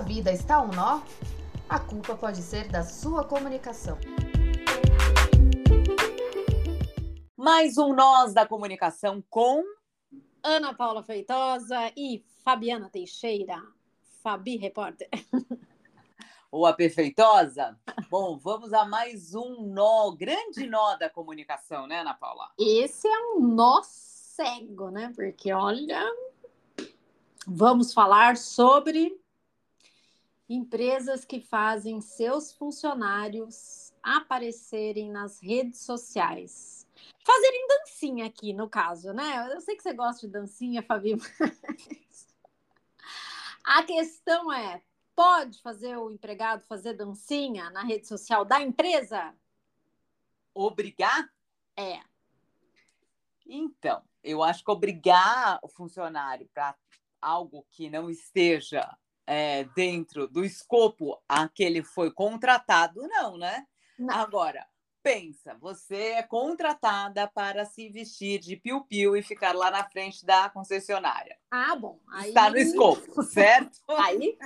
sua vida está um nó, a culpa pode ser da sua comunicação. Mais um Nós da Comunicação com Ana Paula Feitosa e Fabiana Teixeira, Fabi Repórter. Ou a Perfeitosa? Bom, vamos a mais um nó, grande nó da comunicação, né, Ana Paula? Esse é um nó cego, né? Porque olha, vamos falar sobre empresas que fazem seus funcionários aparecerem nas redes sociais fazerem dancinha aqui, no caso, né? Eu sei que você gosta de dancinha, Fabi, mas... A questão é, pode fazer o empregado fazer dancinha na rede social da empresa? Obrigar? É. Então, eu acho que obrigar o funcionário para algo que não esteja é, dentro do escopo a que ele foi contratado, não, né? Não. Agora, pensa, você é contratada para se vestir de piu-piu e ficar lá na frente da concessionária. Ah, bom. Aí... Está no escopo, certo? Aí,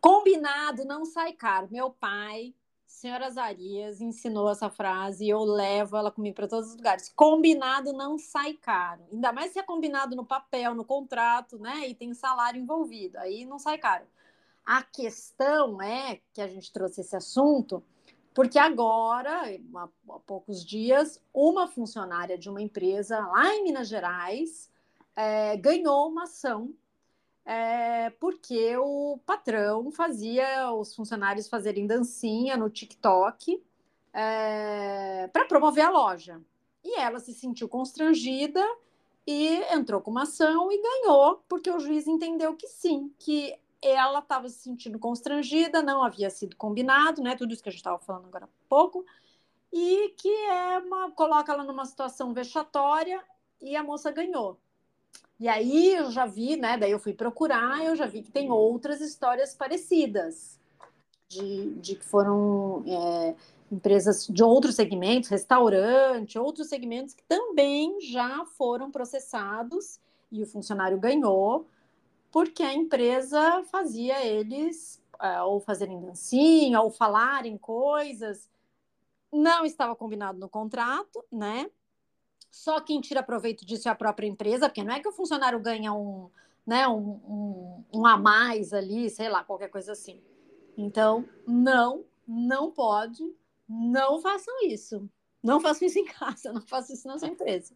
combinado, não sai caro. Meu pai, senhora Zarias, ensinou essa frase e eu levo ela comigo para todos os lugares. Combinado não sai caro. Ainda mais se é combinado no papel, no contrato, né? E tem salário envolvido. Aí não sai caro. A questão é que a gente trouxe esse assunto porque agora, há, poucos dias, uma funcionária de uma empresa lá em Minas Gerais é, ganhou uma ação é, porque o patrão fazia os funcionários fazerem dancinha no TikTok é, para promover a loja. E ela se sentiu constrangida e entrou com uma ação e ganhou, porque o juiz entendeu que sim, que ela estava se sentindo constrangida, não havia sido combinado, né? Tudo isso que a gente estava falando agora há pouco, e que é uma, coloca ela numa situação vexatória e a moça ganhou. E aí eu já vi, né? Daí eu fui procurar, eu já vi que tem outras histórias parecidas de, de que foram é, empresas de outros segmentos, restaurante, outros segmentos que também já foram processados e o funcionário ganhou porque a empresa fazia eles uh, ou fazerem dancinha ou falarem coisas. Não estava combinado no contrato, né? Só quem tira proveito disso é a própria empresa, porque não é que o funcionário ganha um, né, um, um, um a mais ali, sei lá, qualquer coisa assim. Então, não, não pode, não façam isso. Não façam isso em casa, não façam isso na sua empresa.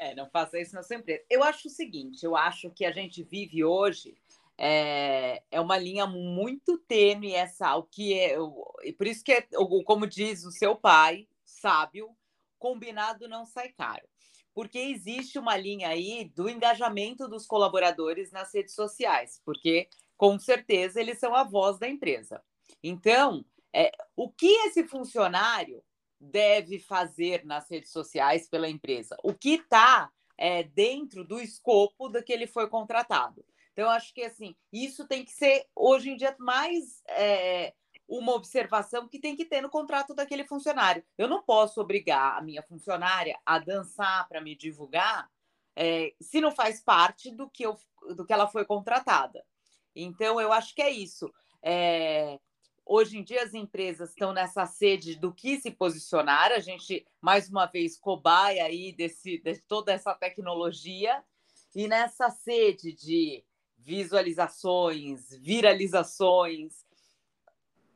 É, não faça isso na sua empresa. Eu acho o seguinte, eu acho que a gente vive hoje é, é uma linha muito tênue essa, o que é, e por isso que é, como diz o seu pai, sábio, combinado não sai caro. Porque existe uma linha aí do engajamento dos colaboradores nas redes sociais, porque com certeza eles são a voz da empresa. Então, é, o que esse funcionário deve fazer nas redes sociais pela empresa, o que está é, dentro do escopo do que ele foi contratado. Então, acho que assim, isso tem que ser hoje em dia mais é, uma observação que tem que ter no contrato daquele funcionário. Eu não posso obrigar a minha funcionária a dançar para me divulgar é, se não faz parte do que, eu, do que ela foi contratada. Então, eu acho que é isso. É, Hoje em dia as empresas estão nessa sede do que se posicionar, a gente mais uma vez cobaia aí desse, de toda essa tecnologia e nessa sede de visualizações, viralizações,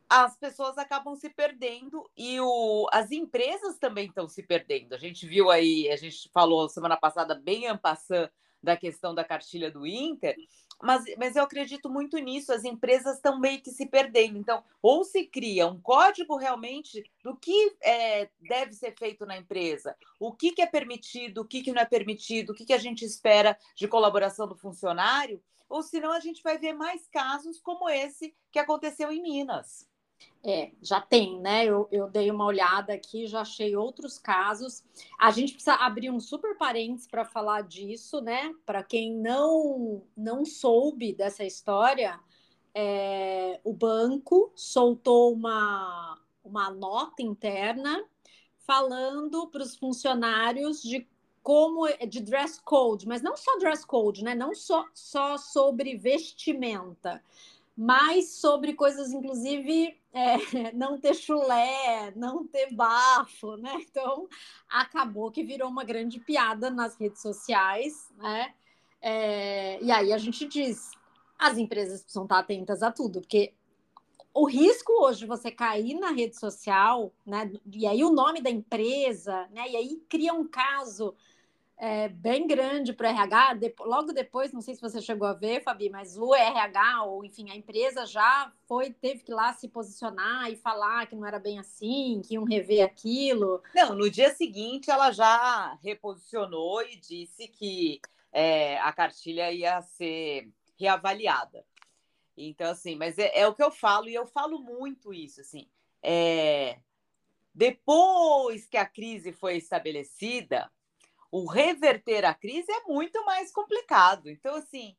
as pessoas acabam se perdendo e o, as empresas também estão se perdendo. A gente viu aí, a gente falou semana passada bem ampassando da questão da cartilha do Inter, mas, mas eu acredito muito nisso, as empresas estão meio que se perdendo. Então, ou se cria um código realmente do que é, deve ser feito na empresa, o que, que é permitido, o que, que não é permitido, o que, que a gente espera de colaboração do funcionário, ou senão a gente vai ver mais casos como esse que aconteceu em Minas. É, já tem, né? Eu, eu dei uma olhada aqui, já achei outros casos. A gente precisa abrir um super parênteses para falar disso, né? Para quem não não soube dessa história, é, o banco soltou uma, uma nota interna falando para os funcionários de como de dress code, mas não só dress code, né? Não só, só sobre vestimenta mas sobre coisas, inclusive, é, não ter chulé, não ter bafo, né? Então, acabou que virou uma grande piada nas redes sociais, né? É, e aí a gente diz, as empresas precisam estar atentas a tudo, porque o risco hoje de você cair na rede social, né? E aí o nome da empresa, né? E aí cria um caso é, bem grande para o RH. De, logo depois, não sei se você chegou a ver, Fabi, mas o RH, ou enfim, a empresa já foi, teve que lá se posicionar e falar que não era bem assim, que iam rever aquilo. Não, no dia seguinte ela já reposicionou e disse que é, a cartilha ia ser reavaliada. Então, assim, mas é, é, o que eu falo, e eu falo muito isso, assim. É, depois que a crise foi estabelecida, o reverter a crise é muito mais complicado. Então, assim,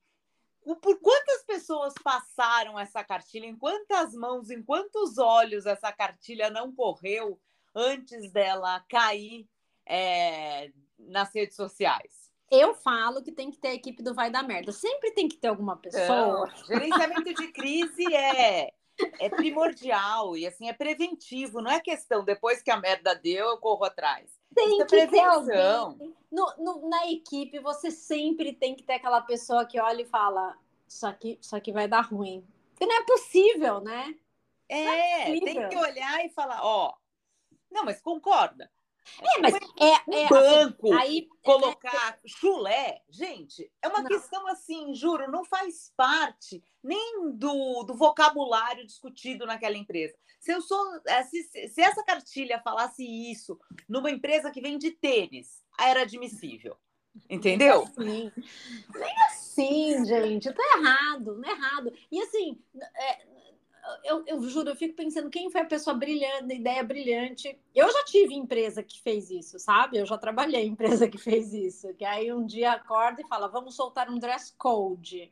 por quantas pessoas passaram essa cartilha, em quantas mãos, em quantos olhos essa cartilha não correu antes dela cair é, nas redes sociais? Eu falo que tem que ter a equipe do Vai da Merda. Sempre tem que ter alguma pessoa. Não, gerenciamento de crise é, é primordial e assim é preventivo, não é questão depois que a merda deu, eu corro atrás. Tem que ter alguém. No, no, na equipe, você sempre tem que ter aquela pessoa que olha e fala: Isso aqui, isso aqui vai dar ruim. Porque não é possível, né? É, é tem que olhar e falar: Ó, não, mas concorda. É, mas é, é um banco, assim, aí, colocar é, chulé, gente, é uma não. questão assim, juro, não faz parte nem do, do vocabulário discutido naquela empresa. Se eu sou, é, se, se essa cartilha falasse isso numa empresa que vende tênis, era admissível. Entendeu? Nem assim, nem assim gente. Tá errado, não é errado. E assim, é, eu, eu juro, eu fico pensando quem foi a pessoa brilhante, ideia brilhante. Eu já tive empresa que fez isso, sabe? Eu já trabalhei em empresa que fez isso. Que aí um dia acorda e fala, vamos soltar um dress code.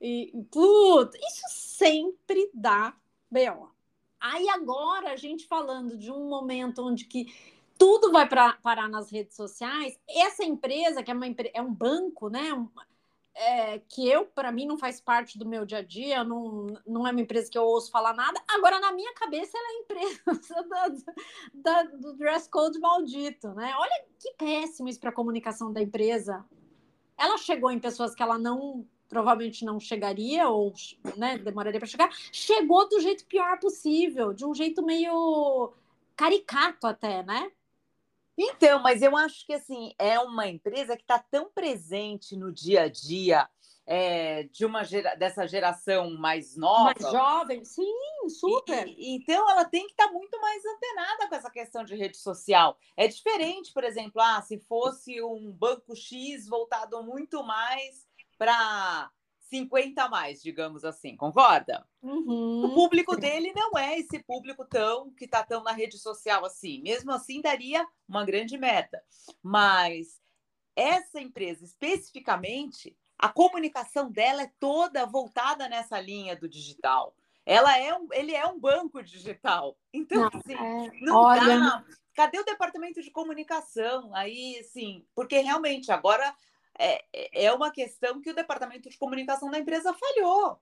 E, puta, isso sempre dá B.O. Aí agora a gente falando de um momento onde que tudo vai pra, parar nas redes sociais, essa empresa, que é, uma, é um banco, né? Um, é, que eu, para mim, não faz parte do meu dia a dia, não, não é uma empresa que eu ouço falar nada. Agora, na minha cabeça, ela é empresa do dress code maldito, né? Olha que péssimo isso para a comunicação da empresa. Ela chegou em pessoas que ela não provavelmente não chegaria ou né, demoraria para chegar, chegou do jeito pior possível, de um jeito meio caricato até, né? Então, mas eu acho que assim é uma empresa que está tão presente no dia a dia é, de uma gera, dessa geração mais nova, mais jovem, sim, super. E, e, então ela tem que estar tá muito mais antenada com essa questão de rede social. É diferente, por exemplo, ah, se fosse um banco X voltado muito mais para 50 a mais, digamos assim, concorda? Uhum. O público dele não é esse público tão que está tão na rede social assim. Mesmo assim, daria uma grande meta. Mas essa empresa especificamente, a comunicação dela é toda voltada nessa linha do digital. Ela é um, ele é um banco digital. Então, não, assim, é... não Olha... dá. Cadê o departamento de comunicação? Aí, sim, porque realmente agora é, é uma questão que o departamento de comunicação da empresa falhou.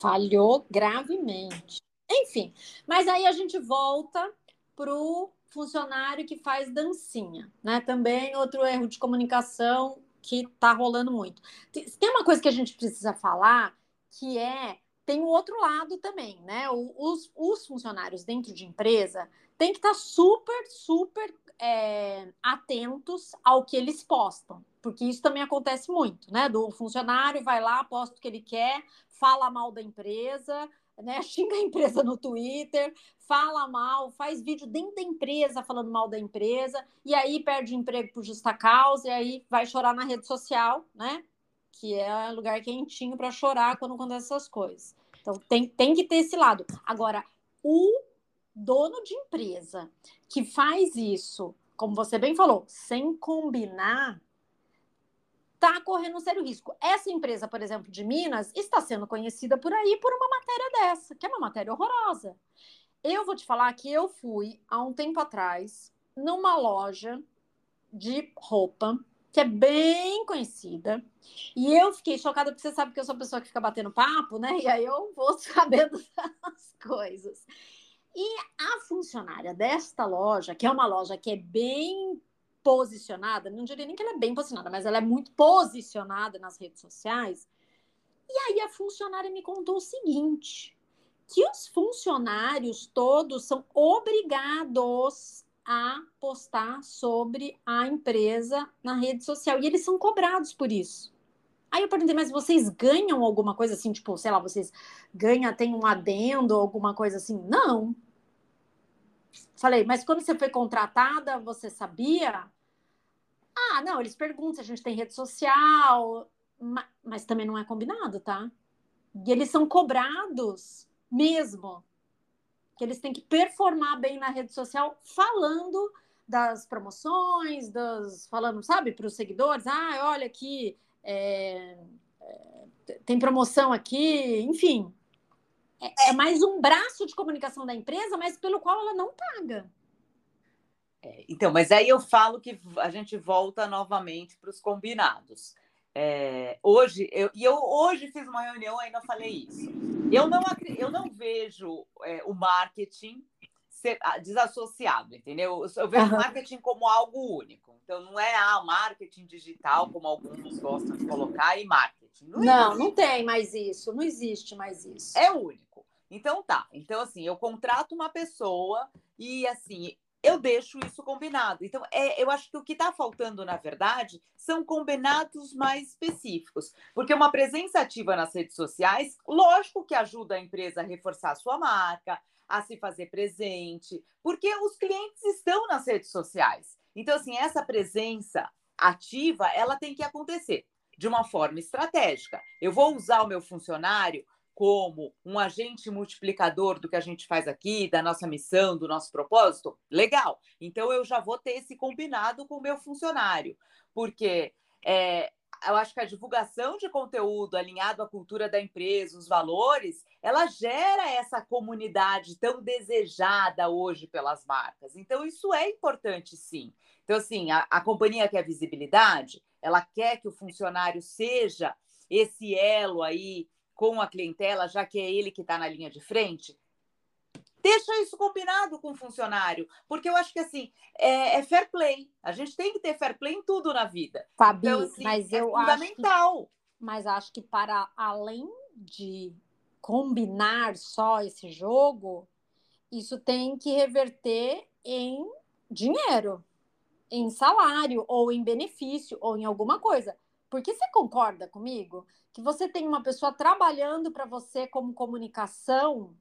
Falhou gravemente. Enfim, mas aí a gente volta para o funcionário que faz dancinha, né? Também outro erro de comunicação que está rolando muito. Tem uma coisa que a gente precisa falar que é tem o outro lado também, né? Os, os funcionários dentro de empresa têm que estar tá super, super é, atentos ao que eles postam, porque isso também acontece muito, né? Do funcionário vai lá, posta o que ele quer, fala mal da empresa, né? Xinga a empresa no Twitter, fala mal, faz vídeo dentro da empresa falando mal da empresa, e aí perde emprego por justa causa, e aí vai chorar na rede social, né? Que é lugar quentinho para chorar quando acontece essas coisas. Então tem, tem que ter esse lado. Agora, o dono de empresa que faz isso, como você bem falou, sem combinar, está correndo um sério risco. Essa empresa, por exemplo, de Minas, está sendo conhecida por aí por uma matéria dessa, que é uma matéria horrorosa. Eu vou te falar que eu fui há um tempo atrás numa loja de roupa que é bem conhecida. E eu fiquei chocada, porque você sabe que eu sou a pessoa que fica batendo papo, né? E aí eu vou sabendo das coisas. E a funcionária desta loja, que é uma loja que é bem posicionada, não diria nem que ela é bem posicionada, mas ela é muito posicionada nas redes sociais. E aí a funcionária me contou o seguinte: que os funcionários todos são obrigados a postar sobre a empresa na rede social. E eles são cobrados por isso. Aí eu perguntei, mas vocês ganham alguma coisa assim, tipo, sei lá, vocês ganham, tem um adendo, alguma coisa assim? Não. Falei, mas quando você foi contratada, você sabia? Ah, não, eles perguntam se a gente tem rede social, mas, mas também não é combinado, tá? E eles são cobrados mesmo que eles têm que performar bem na rede social falando das promoções, das, falando, sabe, para os seguidores, ah, olha aqui, é, é, tem promoção aqui, enfim. É, é, mais um braço de comunicação da empresa, mas pelo qual ela não paga. É, então, mas aí eu falo que a gente volta novamente para os combinados. É, hoje, eu, e eu hoje fiz uma reunião, ainda falei isso. Eu não, eu não vejo é, o marketing ser, ah, desassociado, entendeu? Eu vejo o marketing como algo único. Então, não é ah, marketing digital, como alguns gostam de colocar, e marketing. Não, não, não tem mais isso, não existe mais isso. É único. Então, tá. Então, assim, eu contrato uma pessoa e, assim, eu deixo isso combinado. Então, é, eu acho que o que está faltando, na verdade, são combinados mais específicos. Porque uma presença ativa nas redes sociais, lógico que ajuda a empresa a reforçar a sua marca, a se fazer presente, porque os clientes estão nas redes sociais. Então, assim, essa presença ativa, ela tem que acontecer de uma forma estratégica. Eu vou usar o meu funcionário como um agente multiplicador do que a gente faz aqui, da nossa missão, do nosso propósito, legal. Então eu já vou ter esse combinado com o meu funcionário, porque é, eu acho que a divulgação de conteúdo alinhado à cultura da empresa, os valores, ela gera essa comunidade tão desejada hoje pelas marcas. Então, isso é importante, sim. Então, assim, a, a companhia quer visibilidade, ela quer que o funcionário seja esse elo aí com a clientela, já que é ele que está na linha de frente, deixa isso combinado com o funcionário, porque eu acho que assim é, é, fair play. A gente tem que ter fair play em tudo na vida. Fabi, então, assim, mas é eu fundamental. Acho que, mas acho que para além de combinar só esse jogo, isso tem que reverter em dinheiro, em salário ou em benefício ou em alguma coisa. Porque você concorda comigo que você tem uma pessoa trabalhando para você como comunicação?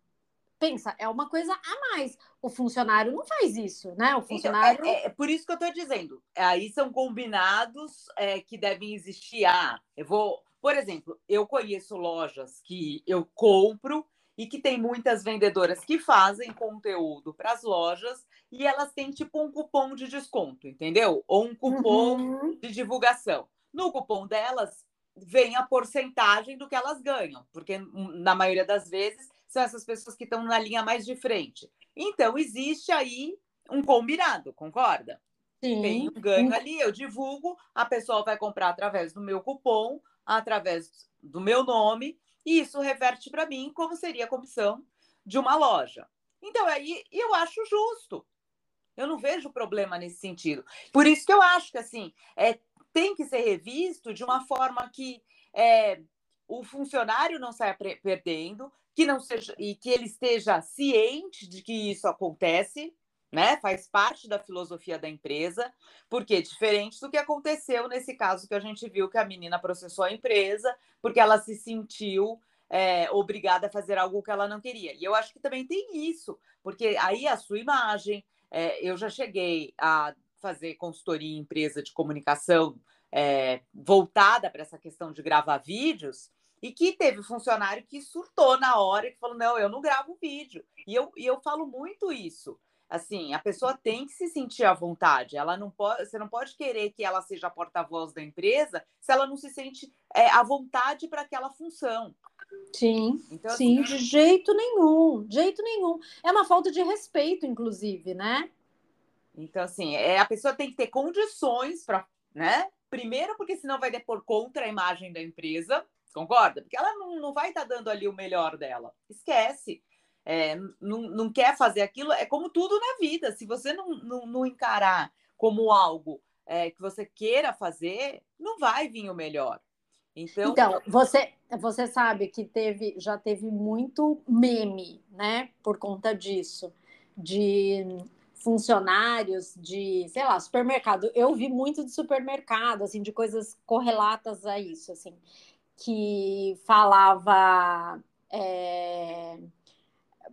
Pensa, é uma coisa a mais. O funcionário não faz isso, né? O funcionário. Então, é, é, é, por isso que eu estou dizendo. Aí são combinados é, que devem existir. Ah, eu vou. Por exemplo, eu conheço lojas que eu compro e que tem muitas vendedoras que fazem conteúdo para as lojas e elas têm tipo um cupom de desconto, entendeu? Ou um cupom uhum. de divulgação. No cupom delas, vem a porcentagem do que elas ganham, porque na maioria das vezes são essas pessoas que estão na linha mais de frente. Então, existe aí um combinado, concorda? Sim. Tem um ganho ali, eu divulgo, a pessoa vai comprar através do meu cupom, através do meu nome, e isso reverte para mim como seria a comissão de uma loja. Então, aí eu acho justo. Eu não vejo problema nesse sentido. Por isso que eu acho que assim, é tem que ser revisto de uma forma que é, o funcionário não saia perdendo, que não seja e que ele esteja ciente de que isso acontece, né? Faz parte da filosofia da empresa, porque diferente do que aconteceu nesse caso que a gente viu que a menina processou a empresa porque ela se sentiu é, obrigada a fazer algo que ela não queria. E eu acho que também tem isso, porque aí a sua imagem, é, eu já cheguei a fazer consultoria em empresa de comunicação é, voltada para essa questão de gravar vídeos e que teve funcionário que surtou na hora e que falou: não, eu não gravo vídeo. E eu, e eu falo muito isso. Assim, a pessoa tem que se sentir à vontade. Ela não pode, você não pode querer que ela seja a porta-voz da empresa se ela não se sente é, à vontade para aquela função. Sim, então, sim, assim, de jeito nenhum, de jeito nenhum. É uma falta de respeito, inclusive, né? Então, assim, é, a pessoa tem que ter condições para né, primeiro, porque senão vai depor contra a imagem da empresa, concorda? Porque ela não, não vai estar tá dando ali o melhor dela. Esquece. É, não, não quer fazer aquilo, é como tudo na vida. Se você não, não, não encarar como algo é, que você queira fazer, não vai vir o melhor. Então, então você, você sabe que teve, já teve muito meme, né, por conta disso, de funcionários de, sei lá, supermercado. Eu vi muito de supermercado, assim, de coisas correlatas a isso, assim, que falava. É...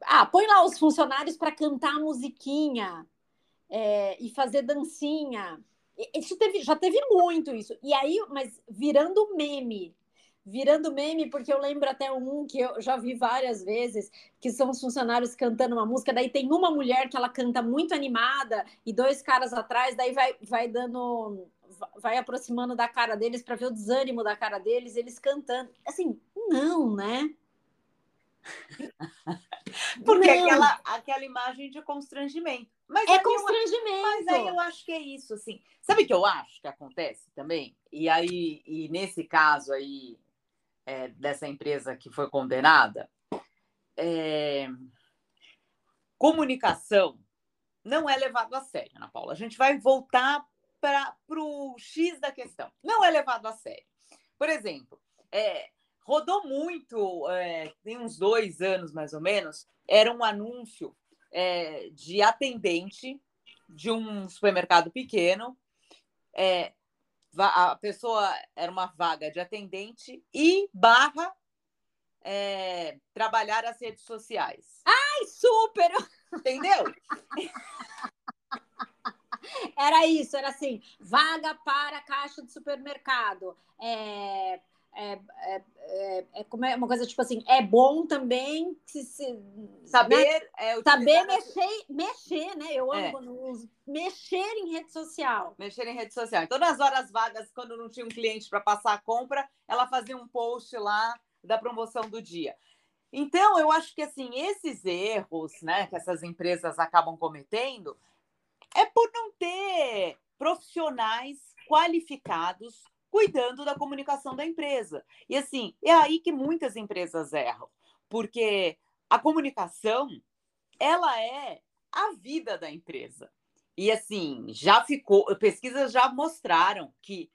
Ah, põe lá os funcionários para cantar musiquinha é, e fazer dancinha. Isso teve, já teve muito isso. E aí, mas virando meme, virando meme, porque eu lembro até um que eu já vi várias vezes, que são os funcionários cantando uma música, daí tem uma mulher que ela canta muito animada e dois caras atrás, daí vai, vai dando vai aproximando da cara deles para ver o desânimo da cara deles, eles cantando. Assim, não, né? Porque não. Aquela, aquela imagem de constrangimento. Mas é constrangimento. Eu, mas aí eu acho que é isso, assim. Sabe o que eu acho que acontece também? E aí, e nesse caso aí, é, dessa empresa que foi condenada, é... comunicação não é levado a sério, Ana Paula. A gente vai voltar para o X da questão. Não é levado a sério. Por exemplo, é, rodou muito, é, tem uns dois anos mais ou menos, era um anúncio é, de atendente de um supermercado pequeno. É, a pessoa era uma vaga de atendente e barra é, trabalhar as redes sociais. Ai, super! Entendeu? Era isso, era assim, vaga para caixa de supermercado. É, é, é, é, é, como é uma coisa tipo assim, é bom também se, se saber né? é, saber mexer, mexer, né? Eu amo é. quando uso mexer em rede social. Mexer em rede social. Então, nas horas vagas, quando não tinha um cliente para passar a compra, ela fazia um post lá da promoção do dia. Então, eu acho que assim, esses erros né, que essas empresas acabam cometendo é por não ter profissionais qualificados cuidando da comunicação da empresa. E assim, é aí que muitas empresas erram, porque a comunicação ela é a vida da empresa. E assim, já ficou, pesquisas já mostraram que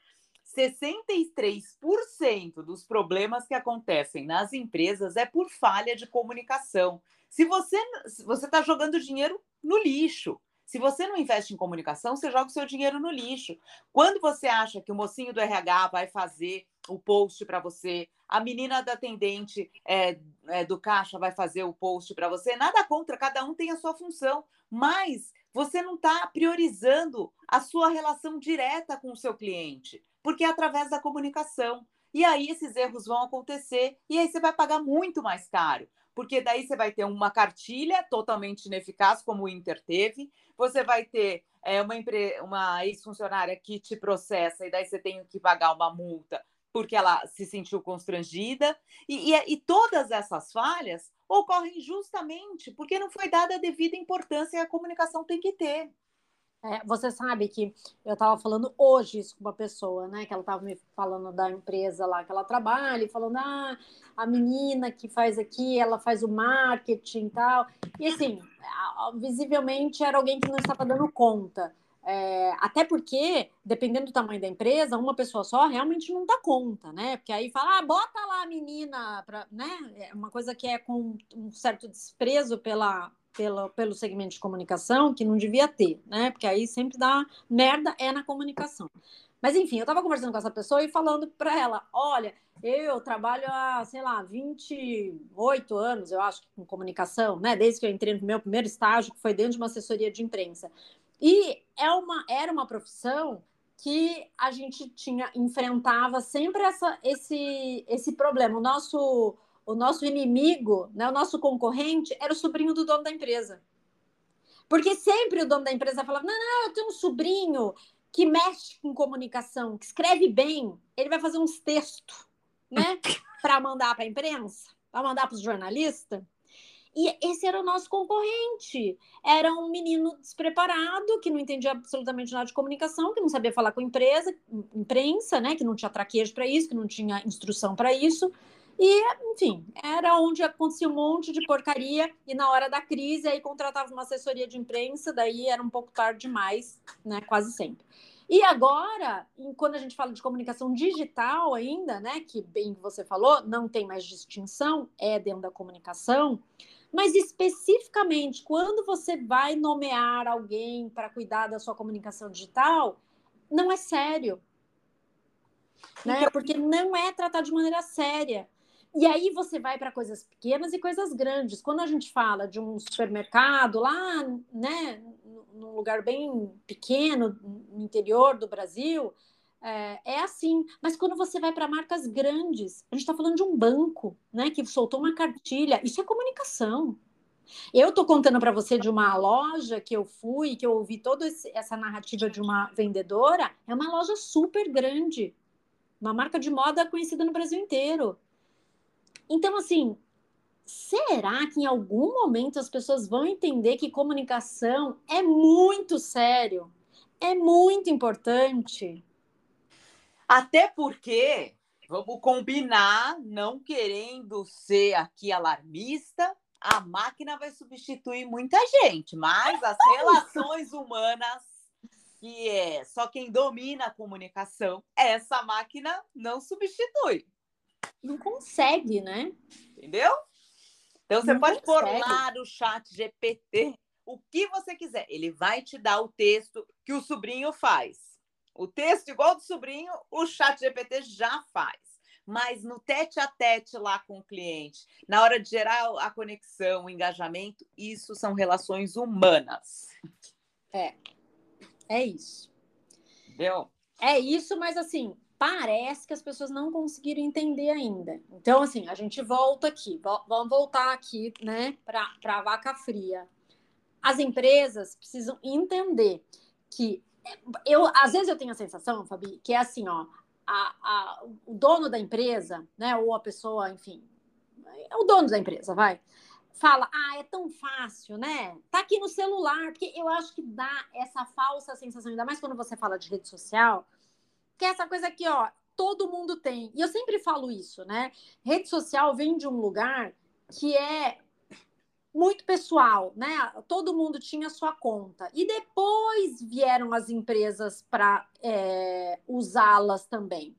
63% dos problemas que acontecem nas empresas é por falha de comunicação. Se você se você está jogando dinheiro no lixo, se você não investe em comunicação, você joga o seu dinheiro no lixo. Quando você acha que o mocinho do RH vai fazer o post para você, a menina da atendente é, é, do caixa vai fazer o post para você, nada contra, cada um tem a sua função, mas você não está priorizando a sua relação direta com o seu cliente, porque é através da comunicação. E aí esses erros vão acontecer e aí você vai pagar muito mais caro porque daí você vai ter uma cartilha totalmente ineficaz, como o Inter teve, você vai ter é, uma, uma ex-funcionária que te processa e daí você tem que pagar uma multa porque ela se sentiu constrangida, e, e, e todas essas falhas ocorrem justamente porque não foi dada a devida importância que a comunicação tem que ter. É, você sabe que eu estava falando hoje isso com uma pessoa, né? Que ela estava me falando da empresa lá que ela trabalha, e falando, ah, a menina que faz aqui, ela faz o marketing e tal. E assim, visivelmente era alguém que não estava dando conta. É, até porque, dependendo do tamanho da empresa, uma pessoa só realmente não dá conta, né? Porque aí fala, ah, bota lá a menina, pra, né? É uma coisa que é com um certo desprezo pela, pela, pelo segmento de comunicação que não devia ter, né? Porque aí sempre dá merda é na comunicação. Mas enfim, eu estava conversando com essa pessoa e falando para ela: olha, eu trabalho há, sei lá, 28 anos, eu acho, com comunicação, né? Desde que eu entrei no meu primeiro estágio, que foi dentro de uma assessoria de imprensa. E é uma, era uma profissão que a gente tinha enfrentava sempre essa, esse, esse problema. O nosso o nosso inimigo, né, o nosso concorrente, era o sobrinho do dono da empresa. Porque sempre o dono da empresa falava: não, não, eu tenho um sobrinho que mexe com comunicação, que escreve bem, ele vai fazer uns textos, né, para mandar para a imprensa, para mandar para os jornalistas. E esse era o nosso concorrente. Era um menino despreparado, que não entendia absolutamente nada de comunicação, que não sabia falar com a empresa, imprensa, né? Que não tinha traquejo para isso, que não tinha instrução para isso. E, enfim, era onde acontecia um monte de porcaria, e na hora da crise aí contratava uma assessoria de imprensa, daí era um pouco tarde demais, né? Quase sempre. E agora, quando a gente fala de comunicação digital ainda, né, que bem que você falou, não tem mais distinção, é dentro da comunicação, mas especificamente quando você vai nomear alguém para cuidar da sua comunicação digital, não é sério. Né? Então Porque não é tratado de maneira séria. E aí você vai para coisas pequenas e coisas grandes. Quando a gente fala de um supermercado lá, né, num lugar bem pequeno, no interior do Brasil, é, é assim. Mas quando você vai para marcas grandes, a gente está falando de um banco, né, que soltou uma cartilha. Isso é comunicação. Eu estou contando para você de uma loja que eu fui, que eu ouvi toda essa narrativa de uma vendedora. É uma loja super grande, uma marca de moda conhecida no Brasil inteiro. Então, assim, será que em algum momento as pessoas vão entender que comunicação é muito sério, é muito importante? Até porque, vamos combinar, não querendo ser aqui alarmista, a máquina vai substituir muita gente, mas as relações humanas, que é só quem domina a comunicação, essa máquina não substitui. Não consegue, né? Entendeu? Então você não pode consegue. pôr lá no chat GPT o que você quiser. Ele vai te dar o texto que o sobrinho faz. O texto igual do sobrinho, o chat GPT já faz. Mas no tete a tete lá com o cliente, na hora de gerar a conexão, o engajamento, isso são relações humanas. É. É isso. Entendeu? É isso, mas assim, parece que as pessoas não conseguiram entender ainda. Então, assim, a gente volta aqui, vamos voltar aqui, né, para a vaca fria. As empresas precisam entender que eu, às vezes eu tenho a sensação, Fabi, que é assim, ó, a, a, o dono da empresa, né, ou a pessoa, enfim, é o dono da empresa, vai, fala, ah, é tão fácil, né? Tá aqui no celular, porque eu acho que dá essa falsa sensação, ainda mais quando você fala de rede social, que é essa coisa aqui, ó, todo mundo tem. E eu sempre falo isso, né? Rede social vem de um lugar que é muito pessoal, né? Todo mundo tinha sua conta. E depois vieram as empresas para é, usá-las também.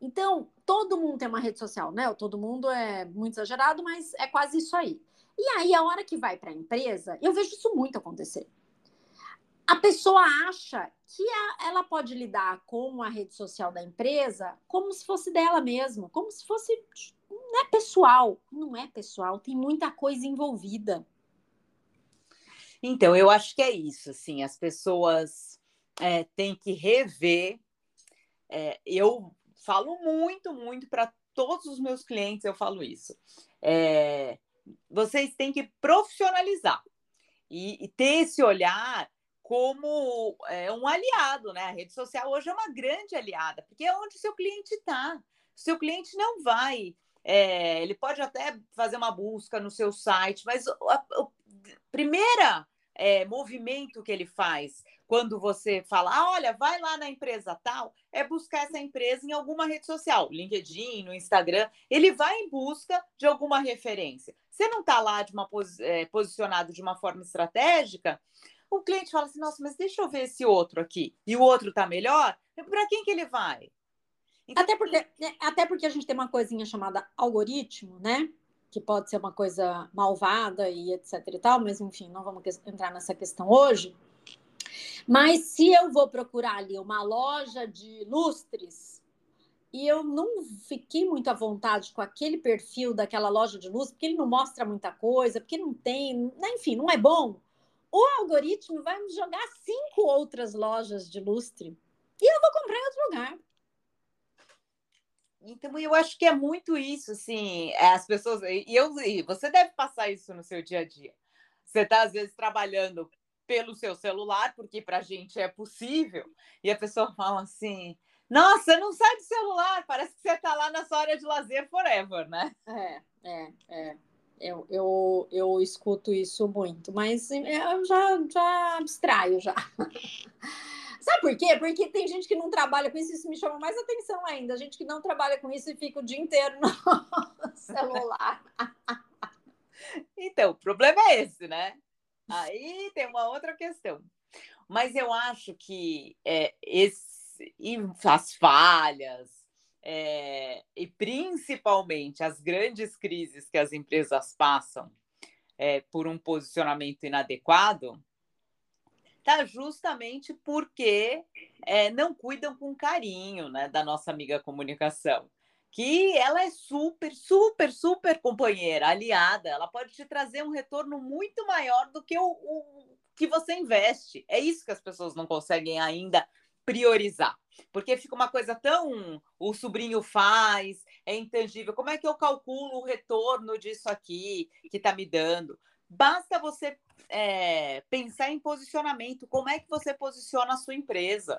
Então, todo mundo tem uma rede social, né? Todo mundo é muito exagerado, mas é quase isso aí. E aí, a hora que vai para a empresa, eu vejo isso muito acontecer a pessoa acha que a, ela pode lidar com a rede social da empresa como se fosse dela mesma, como se fosse não é pessoal, não é pessoal, tem muita coisa envolvida. Então, eu acho que é isso, assim, as pessoas é, têm que rever. É, eu falo muito, muito para todos os meus clientes, eu falo isso. É, vocês têm que profissionalizar e, e ter esse olhar como é, um aliado, né? A rede social hoje é uma grande aliada, porque é onde seu cliente está. Seu cliente não vai, é, ele pode até fazer uma busca no seu site, mas o, o primeiro é, movimento que ele faz quando você fala, ah, olha, vai lá na empresa tal, é buscar essa empresa em alguma rede social, LinkedIn, no Instagram, ele vai em busca de alguma referência. Você não está lá de uma, é, posicionado de uma forma estratégica, o cliente fala assim: nossa, mas deixa eu ver esse outro aqui, e o outro tá melhor, para quem que ele vai? Então, até, porque, né, até porque a gente tem uma coisinha chamada algoritmo, né? Que pode ser uma coisa malvada e etc e tal, mas enfim, não vamos entrar nessa questão hoje. Mas se eu vou procurar ali uma loja de lustres e eu não fiquei muito à vontade com aquele perfil daquela loja de lustres, porque ele não mostra muita coisa, porque não tem, né, enfim, não é bom o algoritmo vai me jogar cinco outras lojas de lustre e eu vou comprar em outro lugar. Então, eu acho que é muito isso, assim, é, as pessoas. E, eu, e você deve passar isso no seu dia a dia. Você está, às vezes, trabalhando pelo seu celular, porque para a gente é possível, e a pessoa fala assim: Nossa, não sai do celular, parece que você está lá na sua área de lazer forever, né? É, é, é. Eu, eu, eu escuto isso muito, mas eu já, já abstraio já. Sabe por quê? Porque tem gente que não trabalha com isso, isso me chama mais atenção ainda. Gente que não trabalha com isso e fica o dia inteiro no celular. Então, o problema é esse, né? Aí tem uma outra questão. Mas eu acho que é, esse, as falhas, é, e principalmente as grandes crises que as empresas passam é, por um posicionamento inadequado, tá justamente porque é, não cuidam com carinho né, da nossa amiga comunicação. Que ela é super, super, super companheira, aliada, ela pode te trazer um retorno muito maior do que o, o que você investe. É isso que as pessoas não conseguem ainda priorizar. Porque fica uma coisa tão. O sobrinho faz, é intangível. Como é que eu calculo o retorno disso aqui que está me dando? Basta você é, pensar em posicionamento. Como é que você posiciona a sua empresa?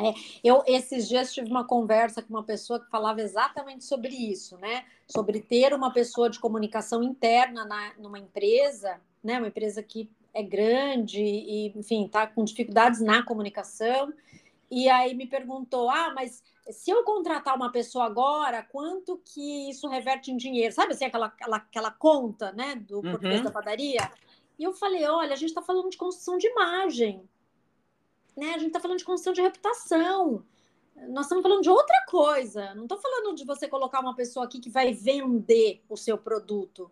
É, eu esses dias tive uma conversa com uma pessoa que falava exatamente sobre isso, né? Sobre ter uma pessoa de comunicação interna na, numa empresa, né? Uma empresa que é grande e, enfim, está com dificuldades na comunicação. E aí me perguntou: ah, mas se eu contratar uma pessoa agora, quanto que isso reverte em dinheiro? Sabe assim, aquela, aquela, aquela conta, né, do uhum. português da padaria? E eu falei: olha, a gente está falando de construção de imagem, né? A gente está falando de construção de reputação. Nós estamos falando de outra coisa. Não estou falando de você colocar uma pessoa aqui que vai vender o seu produto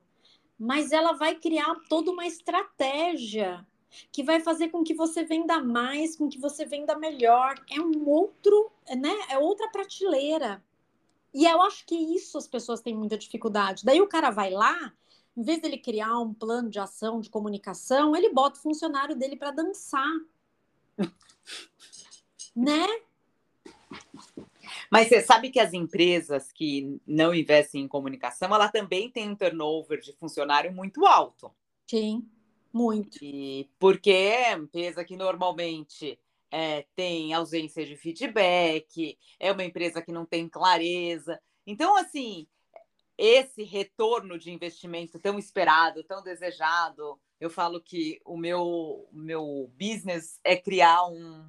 mas ela vai criar toda uma estratégia que vai fazer com que você venda mais, com que você venda melhor. É um outro, né? É outra prateleira. E eu acho que isso as pessoas têm muita dificuldade. Daí o cara vai lá, em vez dele criar um plano de ação, de comunicação, ele bota o funcionário dele para dançar. né? Mas você sabe que as empresas que não investem em comunicação, ela também tem um turnover de funcionário muito alto. Sim, muito. E porque é uma empresa que normalmente é, tem ausência de feedback, é uma empresa que não tem clareza. Então, assim, esse retorno de investimento tão esperado, tão desejado, eu falo que o meu, meu business é criar um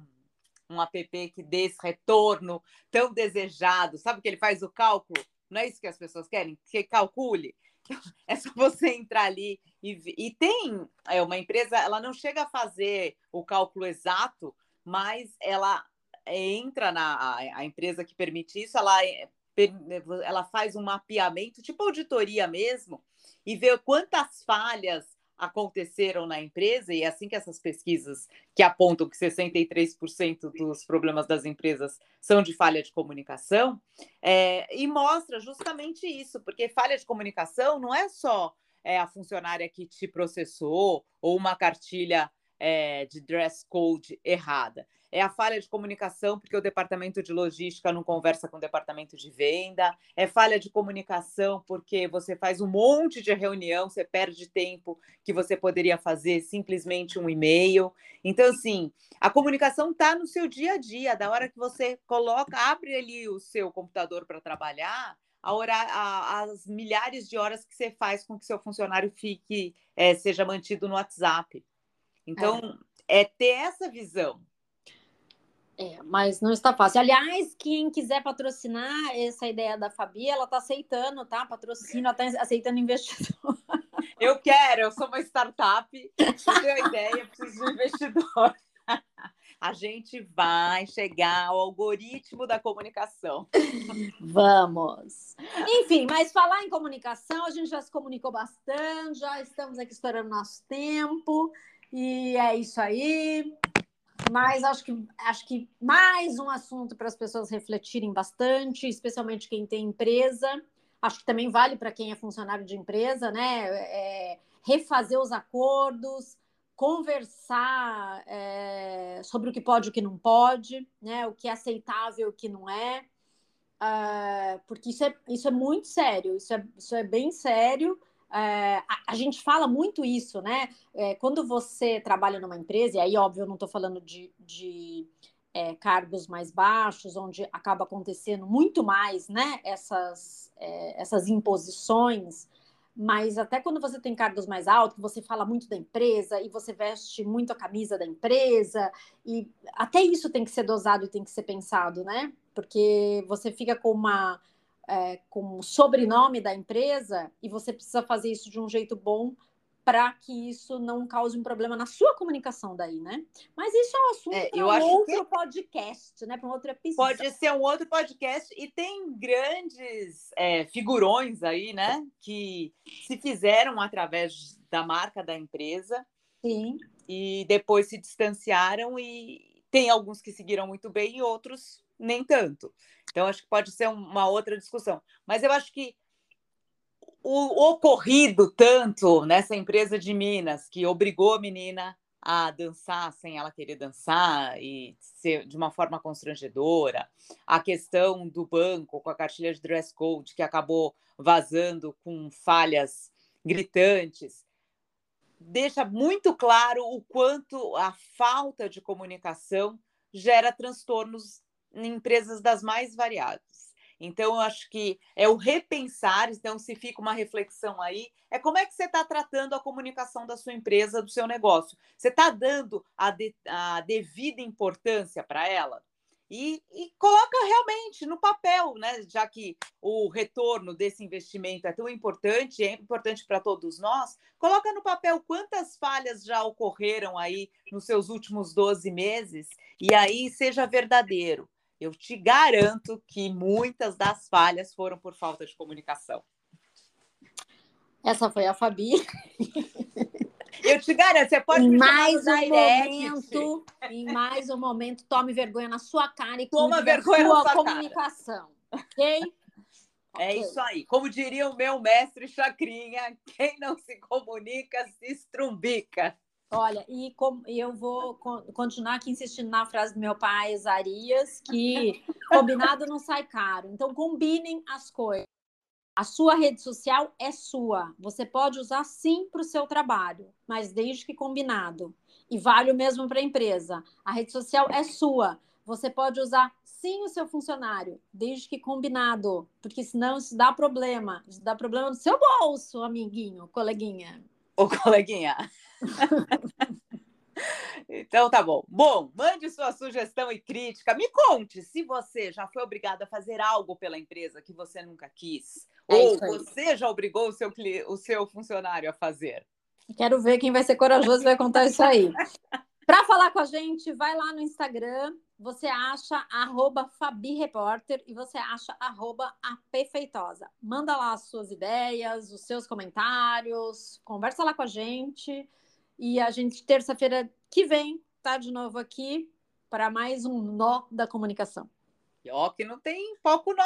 um app que dê esse retorno tão desejado. Sabe que ele faz o cálculo? Não é isso que as pessoas querem? Que calcule. É só você entrar ali e, e tem é uma empresa, ela não chega a fazer o cálculo exato, mas ela entra na a, a empresa que permite isso, ela é, ela faz um mapeamento, tipo auditoria mesmo, e vê quantas falhas aconteceram na empresa, e é assim que essas pesquisas que apontam que 63% dos problemas das empresas são de falha de comunicação, é, e mostra justamente isso, porque falha de comunicação não é só é, a funcionária que te processou ou uma cartilha é, de dress code errada é a falha de comunicação, porque o departamento de logística não conversa com o departamento de venda, é falha de comunicação, porque você faz um monte de reunião, você perde tempo que você poderia fazer simplesmente um e-mail. Então, assim, a comunicação está no seu dia a dia, da hora que você coloca, abre ali o seu computador para trabalhar. A hora, a, as milhares de horas que você faz com que seu funcionário fique, é, seja mantido no WhatsApp. Então, é. é ter essa visão é, mas não está fácil. Aliás, quem quiser patrocinar essa ideia da Fabi, ela está aceitando, tá? Patrocínio, ela está aceitando investidor. Eu quero, eu sou uma startup, eu tenho ideia, preciso de um investidor. A gente vai chegar ao algoritmo da comunicação. Vamos. Enfim, mas falar em comunicação, a gente já se comunicou bastante, já estamos aqui estourando nosso tempo. E é isso aí. Mas acho que, acho que mais um assunto para as pessoas refletirem bastante, especialmente quem tem empresa. Acho que também vale para quem é funcionário de empresa, né? É, refazer os acordos, conversar é, sobre o que pode e o que não pode, né? O que é aceitável e o que não é. Uh, porque isso é, isso é muito sério, isso é, isso é bem sério. É, a, a, gente fala muito isso, né? É, quando você trabalha numa empresa, e aí, óbvio, eu não estou falando de, de é, cargos mais baixos, onde acaba acontecendo muito mais, né? Essas, é, essas imposições, mas até quando você tem cargos mais altos, você fala muito da empresa e você veste muito a camisa da empresa, e até isso tem que ser dosado e tem que ser pensado, né? Porque você fica com uma é, com o sobrenome da empresa e você precisa fazer isso de um jeito bom para que isso não cause um problema na sua comunicação daí, né? Mas isso é um assunto é, para um outro que... podcast, né? Para um outro episódio. Pode ser um outro podcast e tem grandes é, figurões aí, né? Que se fizeram através da marca da empresa. Sim. E depois se distanciaram e tem alguns que seguiram muito bem e outros nem tanto. Então acho que pode ser uma outra discussão. Mas eu acho que o ocorrido tanto nessa empresa de Minas que obrigou a menina a dançar sem ela querer dançar e ser de uma forma constrangedora, a questão do banco com a cartilha de dress code que acabou vazando com falhas gritantes, deixa muito claro o quanto a falta de comunicação gera transtornos em empresas das mais variadas. Então, eu acho que é o repensar, então, se fica uma reflexão aí, é como é que você está tratando a comunicação da sua empresa, do seu negócio. Você está dando a, de, a, devida importância para ela? E, e, coloca realmente no papel, né? Já que o retorno desse investimento é tão importante, é importante para todos nós, coloca no papel quantas falhas já ocorreram aí nos seus últimos 12 meses, e aí seja verdadeiro eu te garanto que muitas das falhas foram por falta de comunicação. Essa foi a Fabi. Eu te garanto, você pode em mais um momento, em mais um momento, tome vergonha na sua cara e toma vergonha na sua comunicação, cara. ok? É okay. isso aí. Como diria o meu mestre Chacrinha, quem não se comunica se estrumbica. Olha, e, com, eu vou continuar aqui insistindo na frase do meu pai, Zarias, que combinado não sai caro. Então, combinem as coisas. A sua rede social é sua. Você pode usar sim para o seu trabalho, mas desde que combinado. E vale o mesmo para a empresa. A rede social é sua. Você pode usar sim o seu funcionário, desde que combinado, porque senão isso dá problema. Isso dá problema no seu bolso, amiguinho, coleguinha. Ô, coleguinha. Então tá bom. Bom, mande sua sugestão e crítica. Me conte se você já foi obrigado a fazer algo pela empresa que você nunca quis. É ou você já obrigou o seu, o seu funcionário a fazer. Quero ver quem vai ser corajoso e vai contar isso aí. Para falar com a gente, vai lá no Instagram, você acha arroba Fabi Repórter e você acha arroba apfeitosa. Manda lá as suas ideias, os seus comentários, conversa lá com a gente. E a gente, terça-feira que vem, tá de novo aqui para mais um nó da comunicação. E ó, que não tem foco não.